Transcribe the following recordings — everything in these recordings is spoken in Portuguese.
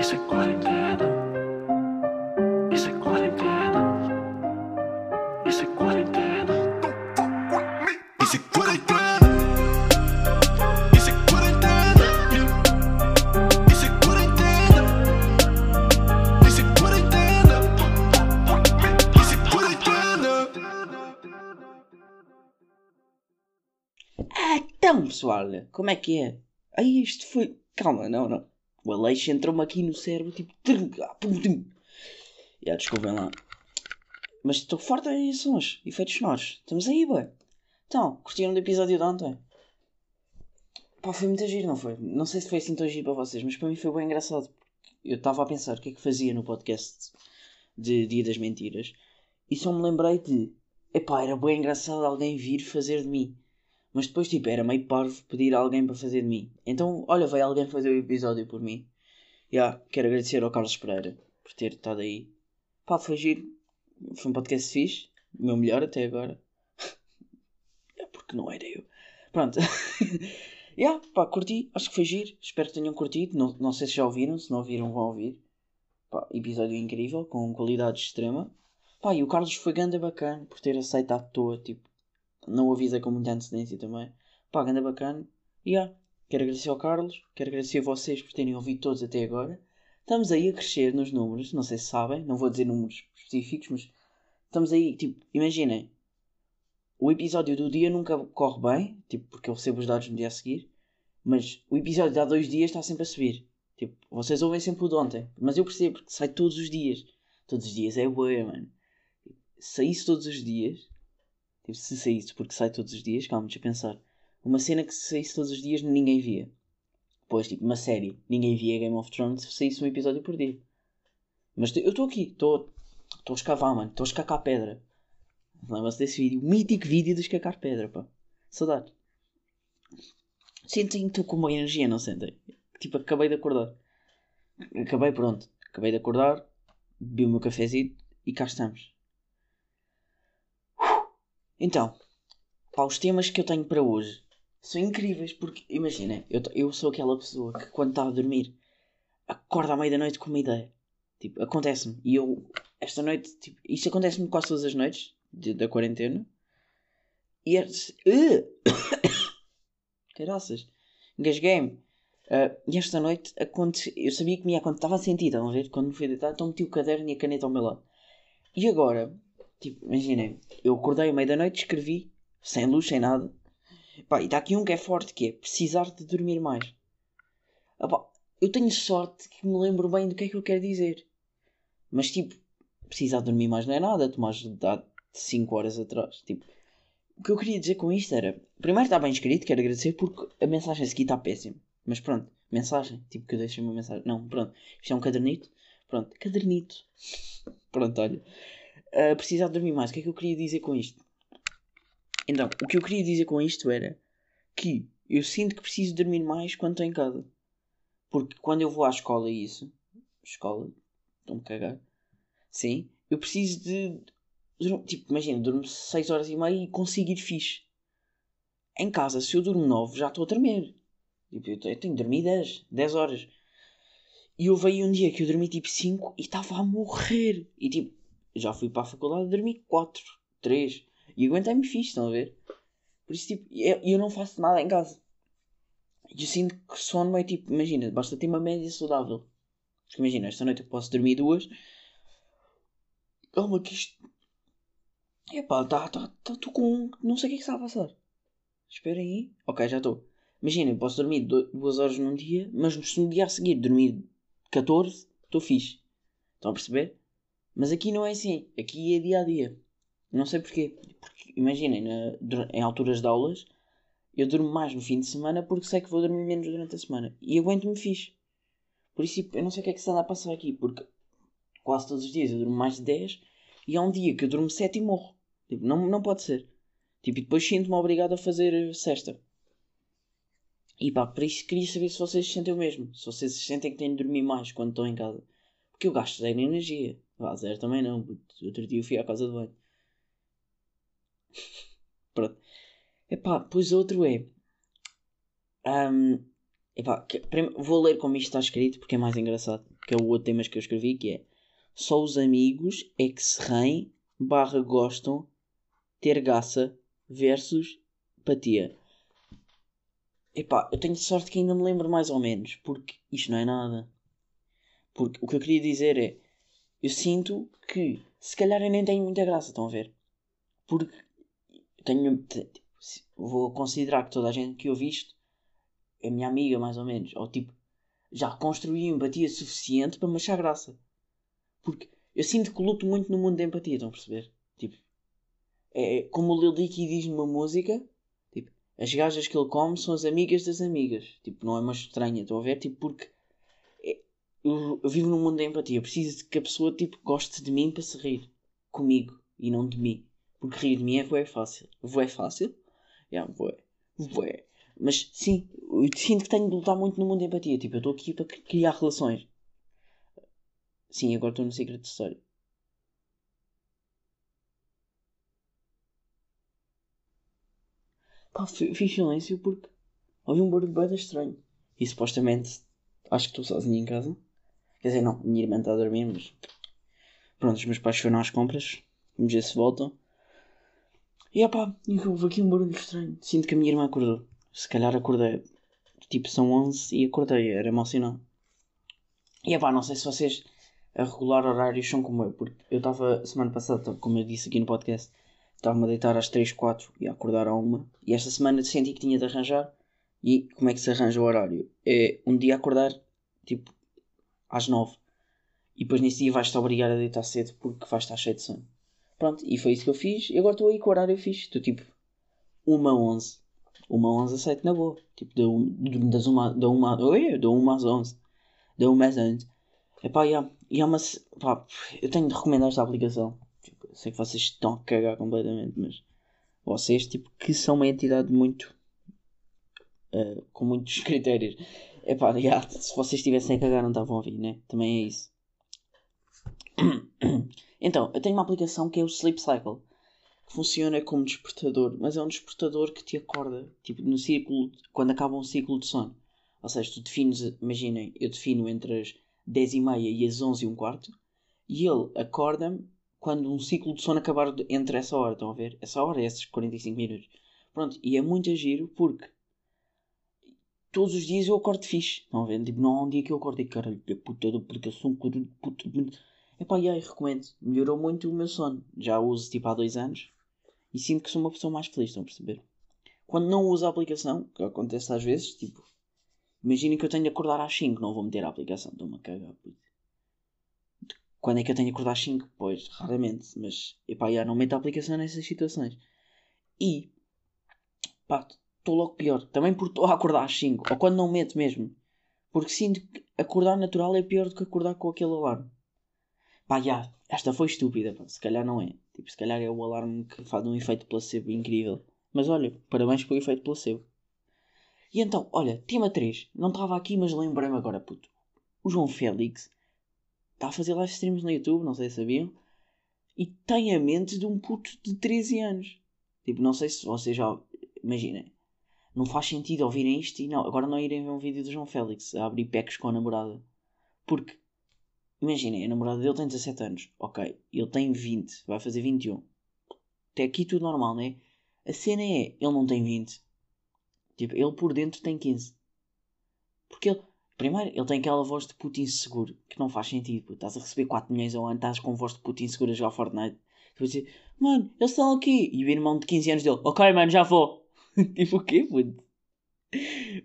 Isso é quarentena. Isso é quarentena. Isso é quarentena. Isso é quarentena. Isso é quarentena. Isso é quarentena. Isso é quarentena. Isso é quarentena. Ah, então, pessoal, como é que é? Aí isto foi. Calma, não, não. O Aleixo entrou-me aqui no cérebro, tipo. trum, ah. Já, desculpem lá. Mas estou forte em sons, efeitos sonoros. Estamos aí, bué. Então, curtiram do episódio de ontem? Pá, foi muito giro, não foi? Não sei se foi assim tão giro para vocês, mas para mim foi bem engraçado. Eu estava a pensar o que é que fazia no podcast de Dia das Mentiras e só me lembrei de. Epá, era bem engraçado alguém vir fazer de mim. Mas depois, tipo, era meio parvo pedir alguém para fazer de mim. Então, olha, veio alguém fazer o episódio por mim. Já, quero agradecer ao Carlos Pereira por ter estado aí. Pá, foi giro. Foi um podcast fixe. O meu melhor até agora. é porque não era eu. Pronto. Já, pá, curti. Acho que foi giro. Espero que tenham curtido. Não, não sei se já ouviram. Se não ouviram, vão ouvir. Pá, episódio incrível, com qualidade extrema. Pá, e o Carlos foi ganda bacana por ter aceito à toa, tipo não avisei com muita antecedência também. Pá, anda bacana. E yeah, quero agradecer ao Carlos, quero agradecer a vocês por terem ouvido todos até agora. Estamos aí a crescer nos números, não sei se sabem, não vou dizer números específicos, mas estamos aí, tipo, imaginem. O episódio do dia nunca corre bem, tipo, porque eu recebo os dados no dia a seguir. Mas o episódio de há dois dias está sempre a subir. Tipo, vocês ouvem sempre o de ontem. Mas eu percebo porque sai todos os dias. Todos os dias é boa, mano. Saísse todos os dias, Tipo, se saísse, porque sai todos os dias, calma, deixa eu pensar. Uma cena que se saísse todos os dias ninguém via. Pois, tipo, uma série, ninguém via Game of Thrones se saísse um episódio por dia. Mas eu estou aqui, estou a escavar, mano, estou a escacar pedra. Lembra-se desse vídeo, o mítico vídeo de escacar pedra, pá. Saudades. Sentem estou com uma energia, não sentem? Tipo, acabei de acordar. Acabei, pronto. Acabei de acordar, bebi o meu cafezinho e cá estamos. Então, pá, os temas que eu tenho para hoje são incríveis porque, imaginem, eu, eu sou aquela pessoa que quando está a dormir acorda à meia da noite com uma ideia. Tipo, acontece-me. E eu, esta noite, tipo, isto acontece-me quase todas as noites de, da quarentena. E é. Uh! Caraças, engasguei-me. Uh, e esta noite aconte... eu sabia que me ia acontecer, estava estão a ver? Quando me fui deitar, então meti o caderno e a caneta ao meu lado. E agora, Tipo, imaginem, eu acordei à meia da noite, escrevi, sem luz, sem nada. Pá, e está aqui um que é forte, que é precisar de dormir mais. Epá, eu tenho sorte que me lembro bem do que é que eu quero dizer. Mas tipo, precisar de dormir mais não é nada, Tomás há 5 horas atrás. Tipo, o que eu queria dizer com isto era, primeiro está bem escrito, quero agradecer porque a mensagem a seguir está péssima. Mas pronto, mensagem, tipo que eu deixei uma mensagem. Não, pronto, isto é um cadernito. Pronto, cadernito. Pronto, olha a precisar dormir mais. O que é que eu queria dizer com isto? Então, o que eu queria dizer com isto era que eu sinto que preciso dormir mais quando estou em casa. Porque quando eu vou à escola e isso, escola, estou-me cagar, sim, eu preciso de. Tipo, imagina, durmo 6 horas e meia e consigo ir fixe. Em casa, se eu durmo 9, já estou a tremer. Tipo, eu tenho de dormir 10, 10 horas. E eu veio um dia que eu dormi tipo 5 e estava a morrer. E tipo, já fui para a faculdade dormi 4, 3 e aguentei-me fixe, estão a ver? Por isso, tipo, eu, eu não faço nada em casa. E eu sinto que sono é tipo, imagina, basta ter uma média saudável. Porque imagina, esta noite eu posso dormir duas. Calma, que isto. Epá, tá, tá, tá, estou com. Não sei o que é que está a passar. Esperem aí. Ok, já estou. Imagina, eu posso dormir duas horas num dia, mas se no dia a seguir dormir 14, estou fixe. Estão a perceber? Mas aqui não é assim. Aqui é dia a dia. Não sei porquê. Porque, imaginem, na, em alturas de aulas, eu durmo mais no fim de semana porque sei que vou dormir menos durante a semana. E aguento-me fixe. Por isso, tipo, eu não sei o que é que se anda a passar aqui. Porque quase todos os dias eu durmo mais de 10 e há um dia que eu durmo 7 e morro. Tipo, não, não pode ser. Tipo, e depois sinto-me obrigado a fazer cesta. E pá, por isso queria saber se vocês se sentem o mesmo. Se vocês se sentem que têm de dormir mais quando estão em casa. Porque eu gasto zero energia. Vá, zero também não. Outro dia eu fui à casa de banho. Pronto. Epá, pois outro é. Um, Epá, que- vou ler como isto está escrito porque é mais engraçado. Que é o outro tema que eu escrevi que é Só os amigos é que se riem barra gostam ter gaça versus patia. Epá, eu tenho sorte que ainda me lembro mais ou menos, porque isto não é nada. Porque o que eu queria dizer é, eu sinto que se calhar eu nem tenho muita graça, estão a ver? Porque tenho, vou considerar que toda a gente que eu visto é minha amiga, mais ou menos. Ou tipo, já construí empatia suficiente para me achar graça. Porque eu sinto que luto muito no mundo da empatia, estão a perceber? Tipo, é como o Lil Dicky diz numa música, tipo, as gajas que ele come são as amigas das amigas. Tipo, não é uma estranha, estão a ver? Tipo, porque é- eu, vivo num mundo da empatia. Eu preciso que a pessoa, tipo, goste de mim para se rir comigo e não de mim. Porque rir de mim é bué fácil. Bué fácil? É, bué. Bué. Mas sim, eu sinto que tenho de lutar muito no mundo da empatia. Tipo, eu estou aqui para cri- criar relações. Sim, agora estou no Secret Story. Pá, fi- fiz silêncio porque ouvi um barulho bem estranho. E supostamente acho que estou sozinho em casa. Quer dizer, não, minha irmã está a dormir, mas. Pronto, os meus pais foram às compras. Vamos ver se voltam. E pá, houve aqui um barulho estranho. Sinto que a minha irmã acordou. Se calhar acordei. Tipo, são 11 e acordei, era mau sinal. E pá, não sei se vocês a regular horários são como eu, porque eu estava, semana passada, como eu disse aqui no podcast, estava-me a deitar às 3, 4 e a acordar à 1. E esta semana senti que tinha de arranjar. E como é que se arranja o horário? É um dia acordar, tipo, às 9. E depois nesse dia vais-te obrigar a deitar cedo porque vais estar cheio de sono. Pronto, e foi isso que eu fiz. E agora estou aí com o horário fixe. Estou tipo, 1 a 11. 1 a 11 aceito na boa. Tipo, da 1 das uma, da uma, oi, da 1 às 11. Da 1 às 11. Epá, e há, e há uma. se- Pá, eu tenho de recomendar esta aplicação. Tipo, sei que vocês estão a cagar completamente, mas vocês, tipo, que são uma entidade muito. eh, com muitos critérios. Epá, já, se vocês estivessem a cagar, não estavam a ouvir, né? Também é isso. Então, eu tenho uma aplicação que é o Sleep Cycle. Que funciona como despertador, mas é um despertador que te acorda, tipo, no círculo, quando acaba um ciclo de sono. Ou seja, tu defines, imaginem, eu defino entre as 10 e meia e as 11 e um quarto, e ele acorda-me quando um ciclo de sono acabar entre essa hora, estão a ver? Essa hora é esses 45 minutos. Pronto, e é muito giro porque todos os dias eu acordo fixe, estão a ver? Tipo, não há um dia que eu acordo e caralho, que puta da aplicação, puta. Epá, e aí, recomendo. Melhorou muito o meu sono. Já uso tipo há dois anos e sinto que sou uma pessoa mais feliz, estão a perceber? Quando não uso a aplicação, que acontece às vezes, tipo, imaginem que eu tenho de acordar às 5, não vou meter a aplicação, estou-me a cagar. Quando é que eu tenho de acordar às 5? Pois, raramente, mas, epá, já não meto a aplicação nessas situações. E, pá, estou logo pior. Também porque estou a acordar às 5, ou quando não meto mesmo. Porque sinto que acordar natural é pior do que acordar com aquele alarme. Pá, já, esta foi estúpida, pá. se calhar não é. Tipo, se calhar é o alarme que faz um efeito placebo incrível. Mas olha, parabéns pelo efeito placebo. E então, olha, tema 3. Não estava aqui, mas lembrei-me agora, puto. O João Félix está a fazer live streams no YouTube, não sei se sabiam. E tem a mente de um puto de 13 anos. Tipo, não sei se vocês já. Imaginem. Não faz sentido ouvirem isto e não. Agora não irem ver um vídeo do João Félix a abrir pecos com a namorada. Porque Imaginem, a namorada dele tem 17 anos. Ok, ele tem 20, vai fazer 21. Até aqui tudo normal, né? A cena é, ele não tem 20. Tipo, ele por dentro tem 15. Porque ele, primeiro, ele tem aquela voz de puto inseguro, que não faz sentido. Puto. Estás a receber 4 milhões ao ano, estás com voz de puto inseguro a jogar Fortnite. Tu vais dizer, mano, eles estão aqui. E o irmão de 15 anos dele, ok, mano, já vou. tipo, o quê, puto?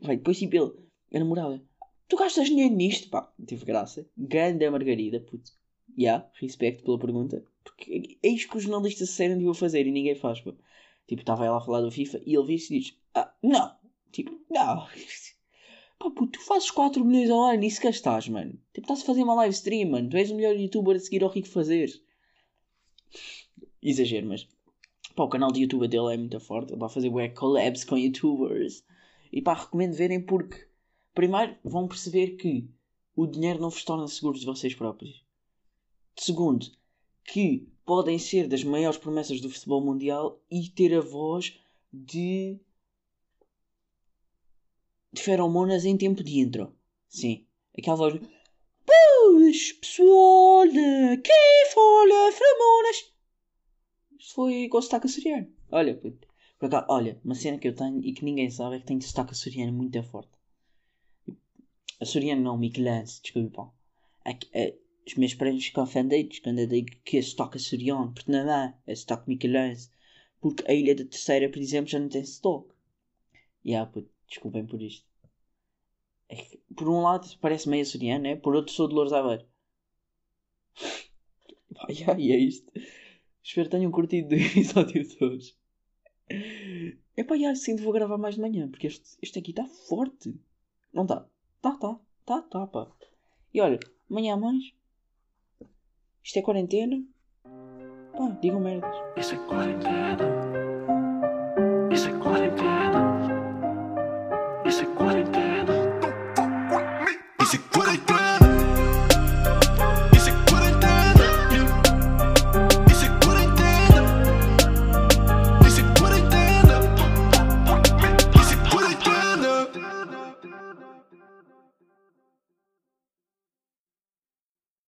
Vai, depois tipo ele, a namorada, tu gastas dinheiro nisto, pá, tive graça. Ganda Margarida, puto. Já, yeah, respeito pela pergunta. Porque é isto que os jornalistas se serem de eu fazer e ninguém faz, pá. Tipo, estava ela a falar do FIFA e ele visse e diz, ah, não. Tipo, não. Pá, puto, tu fazes 4 milhões ao ano e se gastares, mano. Tipo, estás a fazer uma live stream, mano. Tu és o melhor youtuber a seguir ao Rico Fazer. Exagero, mas... Pá, o canal de YouTube dele é muito forte. Ele vai fazer bué collabs com youtubers. E pá, recomendo verem porque... Primeiro, vão perceber que o dinheiro não vos torna seguros de vocês próprios. Segundo, que podem ser das maiores promessas do futebol mundial e ter a voz de. de feromonas em tempo de intro. Sim. Aquela voz. Pois, pessoal, quem fala feromonas? Foi com sotaque açoriano. Olha. Por acaso, olha, uma cena que eu tenho e que ninguém sabe é que tenho sotaque açoriano muito forte. Açoriano não, Michelance, desculpa. É, que- é, os meus parentes ficam ofendidos quando eu digo que é sotaque açoriano, porque não é, é sotaque Michelance. Porque a Ilha da Terceira, por exemplo, já não tem sotaque. E ah, puto, desculpem por isto. É que, por um lado parece meio açoriano, né? por outro sou de Louros Aveiro. Pá, e aí é isto. Espero que tenham curtido do episódio de hoje. É pá, já, sinto vou gravar mais de manhã, porque este, este aqui está forte. Não está? Tá, tá, tá, tá, pá. E olha, amanhã há mais. Isto é quarentena. Pá, digam merdas. Isso é quarentena. Isso é quarentena. Isso é quarentena.